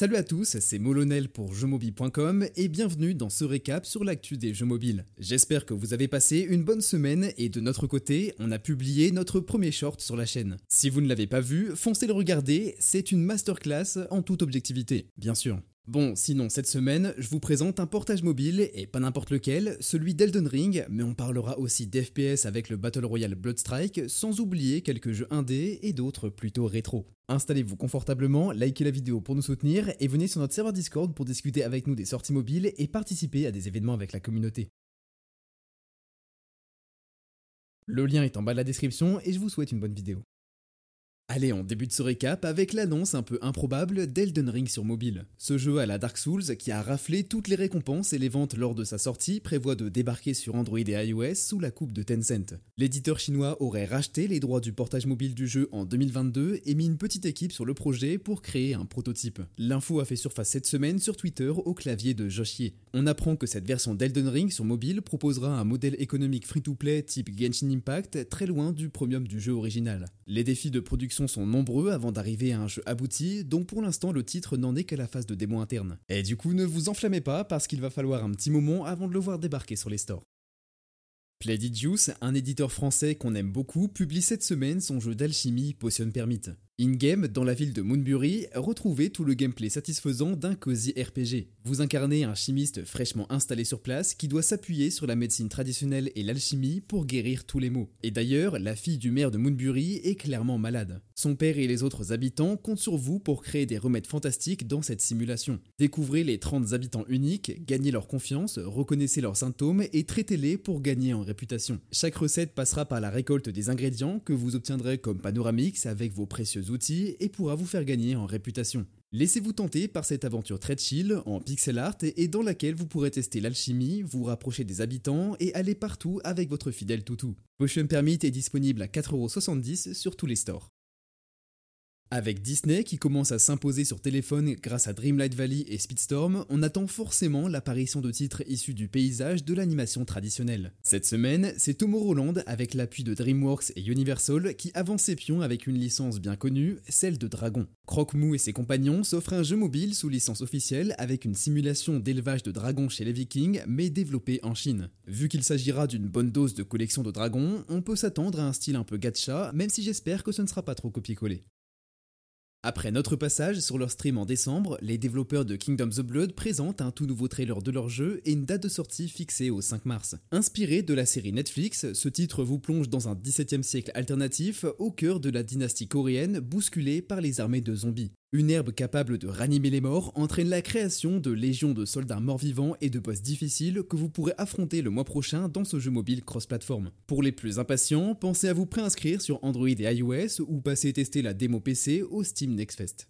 Salut à tous, c'est Molonel pour jeuxmobile.com et bienvenue dans ce récap sur l'actu des jeux mobiles. J'espère que vous avez passé une bonne semaine et de notre côté, on a publié notre premier short sur la chaîne. Si vous ne l'avez pas vu, foncez le regarder, c'est une masterclass en toute objectivité, bien sûr. Bon, sinon, cette semaine, je vous présente un portage mobile, et pas n'importe lequel, celui d'Elden Ring, mais on parlera aussi d'FPS avec le Battle Royale Bloodstrike, sans oublier quelques jeux indés et d'autres plutôt rétro. Installez-vous confortablement, likez la vidéo pour nous soutenir, et venez sur notre serveur Discord pour discuter avec nous des sorties mobiles et participer à des événements avec la communauté. Le lien est en bas de la description, et je vous souhaite une bonne vidéo. Allez, on débute ce récap avec l'annonce un peu improbable d'Elden Ring sur mobile. Ce jeu à la Dark Souls, qui a raflé toutes les récompenses et les ventes lors de sa sortie, prévoit de débarquer sur Android et iOS sous la coupe de Tencent. L'éditeur chinois aurait racheté les droits du portage mobile du jeu en 2022 et mis une petite équipe sur le projet pour créer un prototype. L'info a fait surface cette semaine sur Twitter au clavier de Joshier. On apprend que cette version d'Elden Ring sur mobile proposera un modèle économique free-to-play type Genshin Impact très loin du premium du jeu original. Les défis de production sont nombreux avant d'arriver à un jeu abouti, donc pour l'instant le titre n'en est qu'à la phase de démo interne. Et du coup ne vous enflammez pas parce qu'il va falloir un petit moment avant de le voir débarquer sur les stores. Juice, un éditeur français qu'on aime beaucoup, publie cette semaine son jeu d'alchimie Potion Permit. In-game, dans la ville de Moonbury, retrouvez tout le gameplay satisfaisant d'un cosy RPG. Vous incarnez un chimiste fraîchement installé sur place qui doit s'appuyer sur la médecine traditionnelle et l'alchimie pour guérir tous les maux. Et d'ailleurs, la fille du maire de Moonbury est clairement malade. Son père et les autres habitants comptent sur vous pour créer des remèdes fantastiques dans cette simulation. Découvrez les 30 habitants uniques, gagnez leur confiance, reconnaissez leurs symptômes et traitez-les pour gagner en réputation. Chaque recette passera par la récolte des ingrédients que vous obtiendrez comme Panoramix avec vos précieux outils et pourra vous faire gagner en réputation. Laissez-vous tenter par cette aventure très chill, en pixel art et dans laquelle vous pourrez tester l'alchimie, vous rapprocher des habitants et aller partout avec votre fidèle toutou. Potion Permit est disponible à 4,70€ sur tous les stores. Avec Disney qui commence à s'imposer sur téléphone grâce à Dreamlight Valley et Speedstorm, on attend forcément l'apparition de titres issus du paysage de l'animation traditionnelle. Cette semaine, c'est Tomorrowland avec l'appui de DreamWorks et Universal qui avance ses pions avec une licence bien connue, celle de Dragon. Croque-Mou et ses compagnons s'offrent un jeu mobile sous licence officielle avec une simulation d'élevage de dragons chez les Vikings mais développée en Chine. Vu qu'il s'agira d'une bonne dose de collection de dragons, on peut s'attendre à un style un peu gacha, même si j'espère que ce ne sera pas trop copié-collé. Après notre passage sur leur stream en décembre, les développeurs de Kingdom the Blood présentent un tout nouveau trailer de leur jeu et une date de sortie fixée au 5 mars. Inspiré de la série Netflix, ce titre vous plonge dans un 17e siècle alternatif au cœur de la dynastie coréenne bousculée par les armées de zombies. Une herbe capable de ranimer les morts entraîne la création de légions de soldats morts-vivants et de boss difficiles que vous pourrez affronter le mois prochain dans ce jeu mobile cross-platform. Pour les plus impatients, pensez à vous préinscrire sur Android et iOS ou passer tester la démo PC au Steam Next Fest.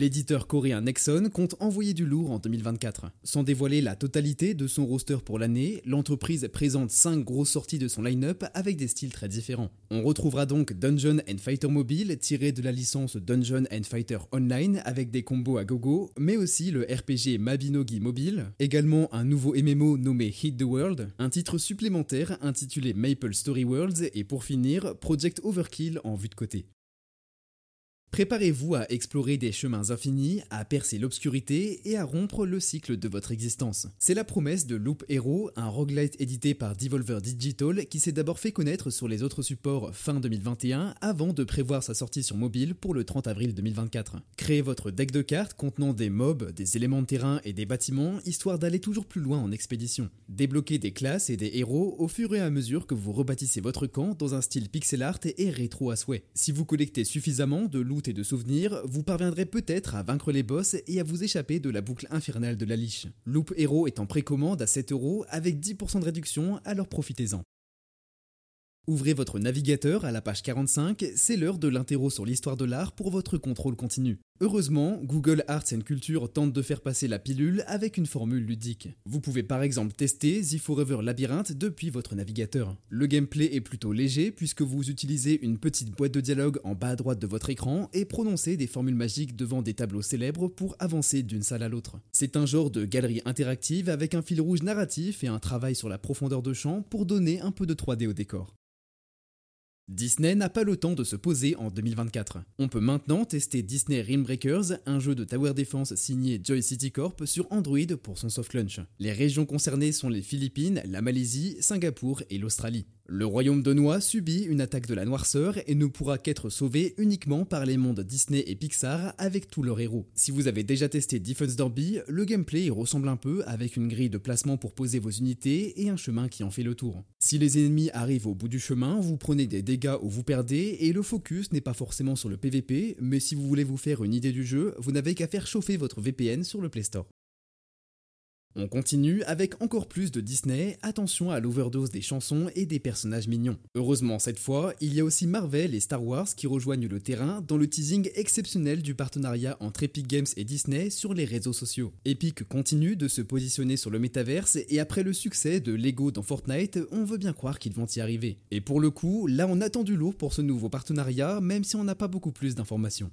L'éditeur coréen Nexon compte envoyer du lourd en 2024. Sans dévoiler la totalité de son roster pour l'année, l'entreprise présente 5 grosses sorties de son line-up avec des styles très différents. On retrouvera donc Dungeon Fighter Mobile tiré de la licence Dungeon Fighter Online avec des combos à gogo, mais aussi le RPG Mabinogi Mobile, également un nouveau MMO nommé Hit the World, un titre supplémentaire intitulé Maple Story Worlds et pour finir Project Overkill en vue de côté. Préparez-vous à explorer des chemins infinis, à percer l'obscurité et à rompre le cycle de votre existence. C'est la promesse de Loop Hero, un roguelite édité par Devolver Digital qui s'est d'abord fait connaître sur les autres supports fin 2021 avant de prévoir sa sortie sur mobile pour le 30 avril 2024. Créez votre deck de cartes contenant des mobs, des éléments de terrain et des bâtiments histoire d'aller toujours plus loin en expédition. Débloquez des classes et des héros au fur et à mesure que vous rebâtissez votre camp dans un style pixel art et rétro à souhait. Si vous collectez suffisamment de loot et de souvenirs, vous parviendrez peut-être à vaincre les boss et à vous échapper de la boucle infernale de la liche. Loop Hero est en précommande à 7 euros avec 10% de réduction, alors profitez-en. Ouvrez votre navigateur à la page 45, c'est l'heure de l'interro sur l'histoire de l'art pour votre contrôle continu. Heureusement, Google Arts Culture tente de faire passer la pilule avec une formule ludique. Vous pouvez par exemple tester The Forever Labyrinth depuis votre navigateur. Le gameplay est plutôt léger puisque vous utilisez une petite boîte de dialogue en bas à droite de votre écran et prononcez des formules magiques devant des tableaux célèbres pour avancer d'une salle à l'autre. C'est un genre de galerie interactive avec un fil rouge narratif et un travail sur la profondeur de champ pour donner un peu de 3D au décor. Disney n'a pas le temps de se poser en 2024. On peut maintenant tester Disney Rim Breakers, un jeu de tower defense signé Joy City Corp sur Android pour son soft launch. Les régions concernées sont les Philippines, la Malaisie, Singapour et l'Australie. Le royaume de Noix subit une attaque de la noirceur et ne pourra qu'être sauvé uniquement par les mondes Disney et Pixar avec tous leurs héros. Si vous avez déjà testé Defense Derby, le gameplay y ressemble un peu avec une grille de placement pour poser vos unités et un chemin qui en fait le tour. Si les ennemis arrivent au bout du chemin, vous prenez des dégâts ou vous perdez et le focus n'est pas forcément sur le PVP, mais si vous voulez vous faire une idée du jeu, vous n'avez qu'à faire chauffer votre VPN sur le Play Store. On continue avec encore plus de Disney, attention à l'overdose des chansons et des personnages mignons. Heureusement cette fois, il y a aussi Marvel et Star Wars qui rejoignent le terrain dans le teasing exceptionnel du partenariat entre Epic Games et Disney sur les réseaux sociaux. Epic continue de se positionner sur le métaverse et après le succès de Lego dans Fortnite, on veut bien croire qu'ils vont y arriver. Et pour le coup, là on attend du lourd pour ce nouveau partenariat, même si on n'a pas beaucoup plus d'informations.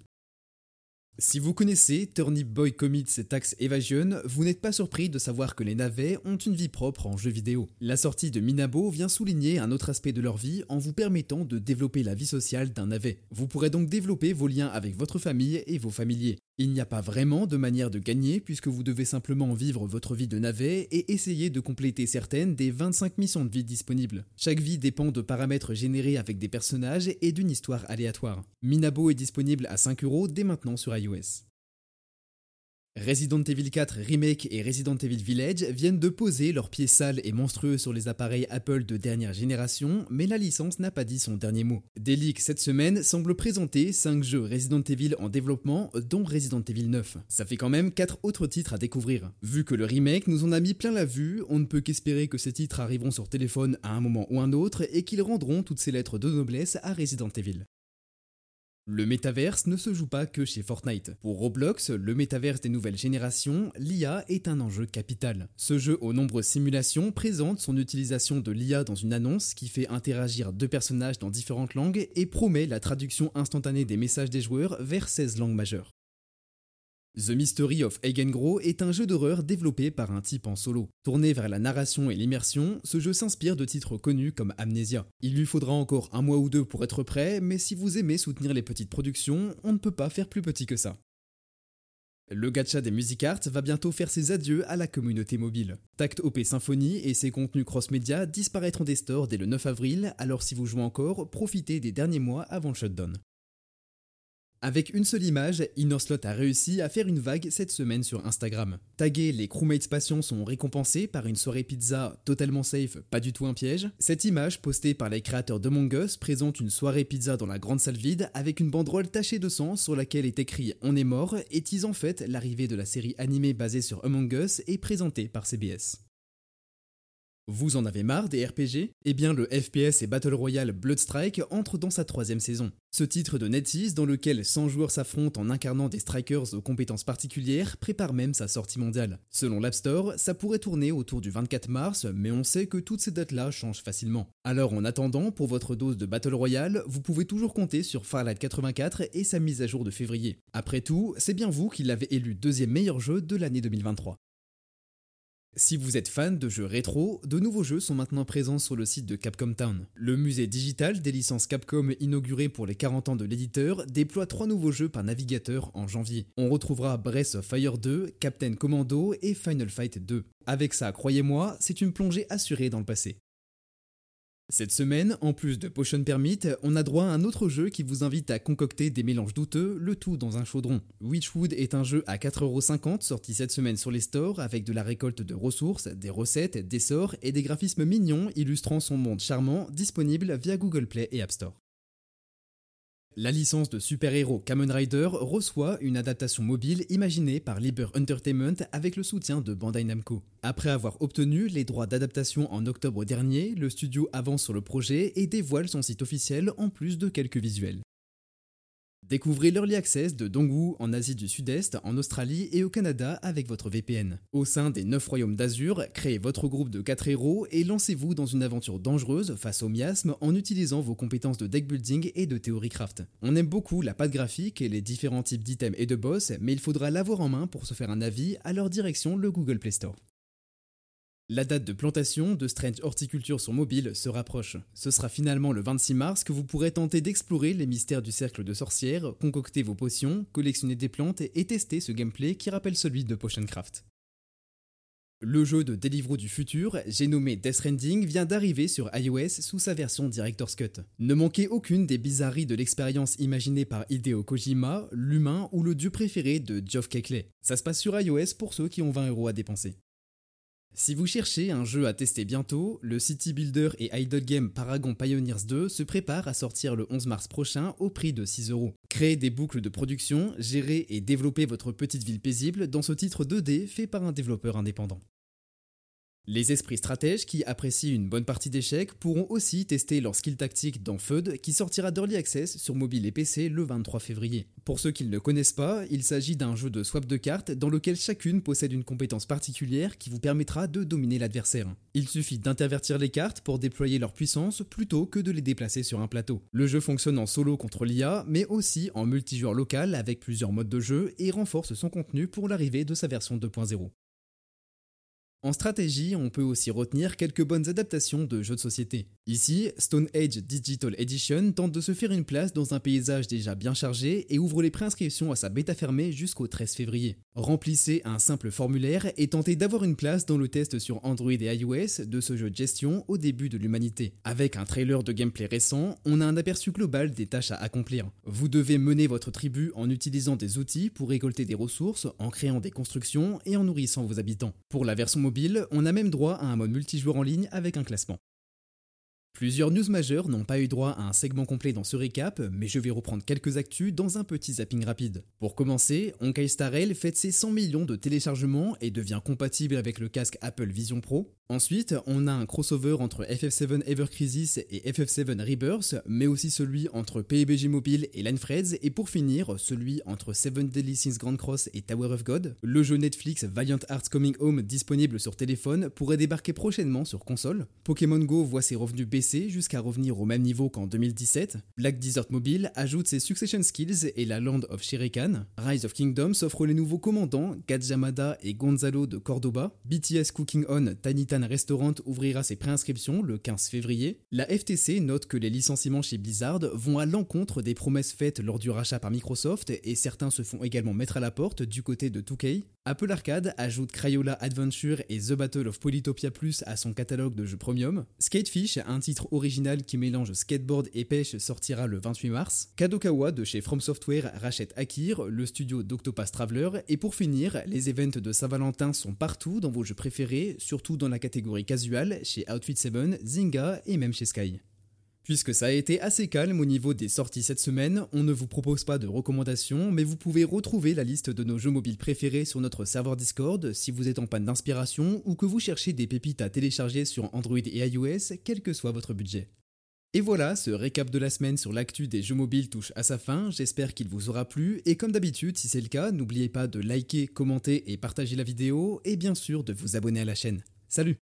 Si vous connaissez Turnip Boy Commits et Tax Evasion, vous n'êtes pas surpris de savoir que les navets ont une vie propre en jeu vidéo. La sortie de Minabo vient souligner un autre aspect de leur vie en vous permettant de développer la vie sociale d'un navet. Vous pourrez donc développer vos liens avec votre famille et vos familiers. Il n'y a pas vraiment de manière de gagner puisque vous devez simplement vivre votre vie de navet et essayer de compléter certaines des 25 missions de vie disponibles. Chaque vie dépend de paramètres générés avec des personnages et d'une histoire aléatoire. Minabo est disponible à 5 euros dès maintenant sur Resident Evil 4 Remake et Resident Evil Village viennent de poser leurs pieds sales et monstrueux sur les appareils Apple de dernière génération, mais la licence n'a pas dit son dernier mot. Des cette semaine semblent présenter 5 jeux Resident Evil en développement, dont Resident Evil 9. Ça fait quand même 4 autres titres à découvrir. Vu que le remake nous en a mis plein la vue, on ne peut qu'espérer que ces titres arriveront sur téléphone à un moment ou un autre et qu'ils rendront toutes ces lettres de noblesse à Resident Evil. Le métaverse ne se joue pas que chez Fortnite. Pour Roblox, le métaverse des nouvelles générations, l'IA est un enjeu capital. Ce jeu aux nombreuses simulations présente son utilisation de l'IA dans une annonce qui fait interagir deux personnages dans différentes langues et promet la traduction instantanée des messages des joueurs vers 16 langues majeures. The Mystery of Eigengro est un jeu d'horreur développé par un type en solo. Tourné vers la narration et l'immersion, ce jeu s'inspire de titres connus comme Amnesia. Il lui faudra encore un mois ou deux pour être prêt, mais si vous aimez soutenir les petites productions, on ne peut pas faire plus petit que ça. Le gacha des Music Arts va bientôt faire ses adieux à la communauté mobile. Tact OP Symphony et ses contenus cross-média disparaîtront des stores dès le 9 avril, alors si vous jouez encore, profitez des derniers mois avant le shutdown. Avec une seule image, Innerslot a réussi à faire une vague cette semaine sur Instagram. Tagués, les crewmates passion sont récompensés par une soirée pizza totalement safe, pas du tout un piège. Cette image, postée par les créateurs de Us, présente une soirée pizza dans la grande salle vide avec une banderole tachée de sang sur laquelle est écrit On est mort et tease en fait l'arrivée de la série animée basée sur Among Us et présentée par CBS. Vous en avez marre des RPG Eh bien le FPS et Battle Royale Bloodstrike entre dans sa troisième saison. Ce titre de NetEase, dans lequel 100 joueurs s'affrontent en incarnant des strikers aux compétences particulières, prépare même sa sortie mondiale. Selon l'App Store, ça pourrait tourner autour du 24 mars, mais on sait que toutes ces dates-là changent facilement. Alors en attendant, pour votre dose de Battle Royale, vous pouvez toujours compter sur Farlight 84 et sa mise à jour de février. Après tout, c'est bien vous qui l'avez élu deuxième meilleur jeu de l'année 2023. Si vous êtes fan de jeux rétro, de nouveaux jeux sont maintenant présents sur le site de Capcom Town. Le musée digital des licences Capcom inauguré pour les 40 ans de l'éditeur déploie trois nouveaux jeux par navigateur en janvier. On retrouvera Breath of Fire 2, Captain Commando et Final Fight 2. Avec ça, croyez-moi, c'est une plongée assurée dans le passé. Cette semaine, en plus de Potion Permit, on a droit à un autre jeu qui vous invite à concocter des mélanges douteux, le tout dans un chaudron. Witchwood est un jeu à 4,50€ sorti cette semaine sur les stores avec de la récolte de ressources, des recettes, des sorts et des graphismes mignons illustrant son monde charmant disponible via Google Play et App Store. La licence de super-héros Kamen Rider reçoit une adaptation mobile imaginée par Liber Entertainment avec le soutien de Bandai Namco. Après avoir obtenu les droits d'adaptation en octobre dernier, le studio avance sur le projet et dévoile son site officiel en plus de quelques visuels. Découvrez l'Early Access de Dongwu en Asie du Sud-Est, en Australie et au Canada avec votre VPN. Au sein des 9 royaumes d'Azur, créez votre groupe de 4 héros et lancez-vous dans une aventure dangereuse face au miasme en utilisant vos compétences de deck building et de théorie craft. On aime beaucoup la patte graphique et les différents types d'items et de boss, mais il faudra l'avoir en main pour se faire un avis à leur direction le Google Play Store. La date de plantation de Strange Horticulture sur mobile se rapproche. Ce sera finalement le 26 mars que vous pourrez tenter d'explorer les mystères du cercle de sorcières, concocter vos potions, collectionner des plantes et tester ce gameplay qui rappelle celui de Potioncraft. Le jeu de Deliveroo du futur, j'ai nommé Death Stranding, vient d'arriver sur iOS sous sa version Director's Cut. Ne manquez aucune des bizarreries de l'expérience imaginée par Hideo Kojima, l'humain ou le dieu préféré de Geoff Keighley. Ça se passe sur iOS pour ceux qui ont 20 euros à dépenser. Si vous cherchez un jeu à tester bientôt, le City Builder et Idle Game Paragon Pioneers 2 se prépare à sortir le 11 mars prochain au prix de 6 euros. Créez des boucles de production, gérez et développez votre petite ville paisible dans ce titre 2D fait par un développeur indépendant. Les esprits stratèges qui apprécient une bonne partie d'échecs pourront aussi tester leur skill tactique dans FUD qui sortira d'Early Access sur mobile et PC le 23 février. Pour ceux qui ne connaissent pas, il s'agit d'un jeu de swap de cartes dans lequel chacune possède une compétence particulière qui vous permettra de dominer l'adversaire. Il suffit d'intervertir les cartes pour déployer leur puissance plutôt que de les déplacer sur un plateau. Le jeu fonctionne en solo contre l'IA, mais aussi en multijoueur local avec plusieurs modes de jeu et renforce son contenu pour l'arrivée de sa version 2.0. En stratégie, on peut aussi retenir quelques bonnes adaptations de jeux de société. Ici, Stone Age Digital Edition tente de se faire une place dans un paysage déjà bien chargé et ouvre les préinscriptions à sa bêta fermée jusqu'au 13 février. Remplissez un simple formulaire et tentez d'avoir une place dans le test sur Android et iOS de ce jeu de gestion au début de l'humanité. Avec un trailer de gameplay récent, on a un aperçu global des tâches à accomplir. Vous devez mener votre tribu en utilisant des outils pour récolter des ressources, en créant des constructions et en nourrissant vos habitants. Pour la version mobile, on a même droit à un mode multijoueur en ligne avec un classement. Plusieurs news majeures n'ont pas eu droit à un segment complet dans ce récap, mais je vais reprendre quelques actus dans un petit zapping rapide. Pour commencer, Honkai Star Rail fête ses 100 millions de téléchargements et devient compatible avec le casque Apple Vision Pro. Ensuite, on a un crossover entre FF7 Ever Crisis et FF7 Rebirth, mais aussi celui entre PUBG Mobile et Lanefreds, et pour finir, celui entre Seven Deadly Sins Grand Cross et Tower of God. Le jeu Netflix Valiant Hearts Coming Home disponible sur téléphone pourrait débarquer prochainement sur console. Pokémon Go voit ses revenus baisser jusqu'à revenir au même niveau qu'en 2017. Black Desert Mobile ajoute ses Succession Skills et la Land of Shirikan. Rise of Kingdom s'offre les nouveaux commandants Gajamada et Gonzalo de Cordoba. BTS Cooking On Tanita Restaurant ouvrira ses préinscriptions le 15 février. La FTC note que les licenciements chez Blizzard vont à l'encontre des promesses faites lors du rachat par Microsoft et certains se font également mettre à la porte du côté de 2K. Apple Arcade ajoute Crayola Adventure et The Battle of Polytopia Plus à son catalogue de jeux premium. Skatefish, un titre original qui mélange skateboard et pêche, sortira le 28 mars. Kadokawa de chez From Software rachète Akir, le studio d'Octopath Traveler. Et pour finir, les events de Saint-Valentin sont partout dans vos jeux préférés, surtout dans la catégorie casual chez Outfit 7, Zynga et même chez Sky. Puisque ça a été assez calme au niveau des sorties cette semaine, on ne vous propose pas de recommandations, mais vous pouvez retrouver la liste de nos jeux mobiles préférés sur notre serveur Discord. Si vous êtes en panne d'inspiration ou que vous cherchez des pépites à télécharger sur Android et iOS, quel que soit votre budget. Et voilà, ce récap de la semaine sur l'actu des jeux mobiles touche à sa fin, j'espère qu'il vous aura plu, et comme d'habitude, si c'est le cas, n'oubliez pas de liker, commenter et partager la vidéo, et bien sûr de vous abonner à la chaîne. Salut